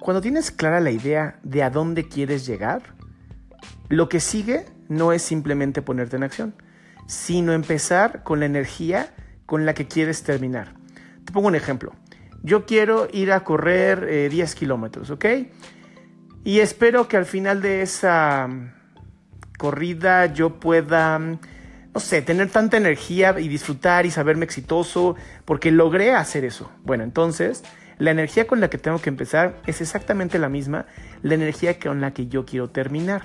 cuando tienes clara la idea de a dónde quieres llegar, lo que sigue no es simplemente ponerte en acción, sino empezar con la energía con la que quieres terminar. Te pongo un ejemplo. Yo quiero ir a correr 10 eh, kilómetros, ¿ok? Y espero que al final de esa mm, corrida yo pueda, mm, no sé, tener tanta energía y disfrutar y saberme exitoso porque logré hacer eso. Bueno, entonces la energía con la que tengo que empezar es exactamente la misma, la energía con la que yo quiero terminar.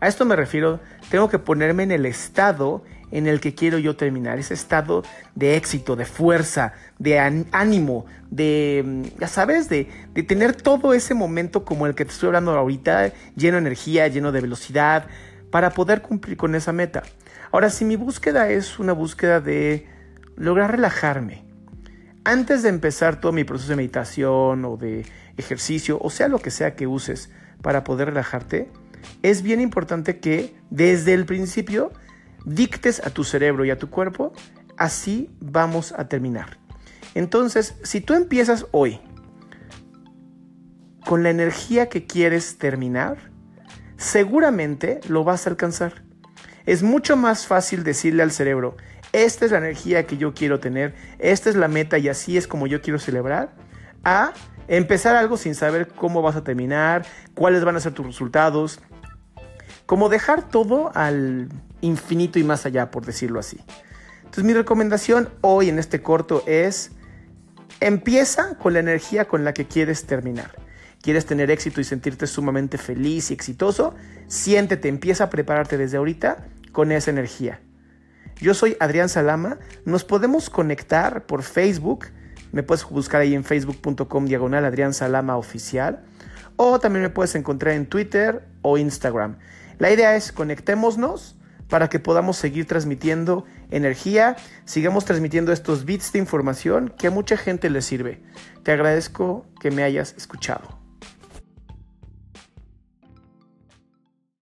A esto me refiero, tengo que ponerme en el estado en el que quiero yo terminar, ese estado de éxito, de fuerza, de ánimo, de, mm, ya sabes, de, de, tener todo ese momento como el que te estoy hablando ahorita, lleno de energía, lleno de velocidad, para poder cumplir con esa meta. Ahora, si mi búsqueda es una búsqueda de lograr relajarme, antes de empezar todo mi proceso de meditación o de ejercicio, o sea lo que sea que uses para poder relajarte, es bien importante que desde el principio dictes a tu cerebro y a tu cuerpo, así vamos a terminar. Entonces, si tú empiezas hoy con la energía que quieres terminar, seguramente lo vas a alcanzar. Es mucho más fácil decirle al cerebro, esta es la energía que yo quiero tener, esta es la meta y así es como yo quiero celebrar, a empezar algo sin saber cómo vas a terminar, cuáles van a ser tus resultados, como dejar todo al infinito y más allá, por decirlo así. Entonces mi recomendación hoy en este corto es, empieza con la energía con la que quieres terminar. ¿Quieres tener éxito y sentirte sumamente feliz y exitoso? Siéntete, empieza a prepararte desde ahorita con esa energía. Yo soy Adrián Salama. Nos podemos conectar por Facebook. Me puedes buscar ahí en facebook.com diagonal Adrián Salama oficial. O también me puedes encontrar en Twitter o Instagram. La idea es conectémonos para que podamos seguir transmitiendo energía, sigamos transmitiendo estos bits de información que a mucha gente le sirve. Te agradezco que me hayas escuchado.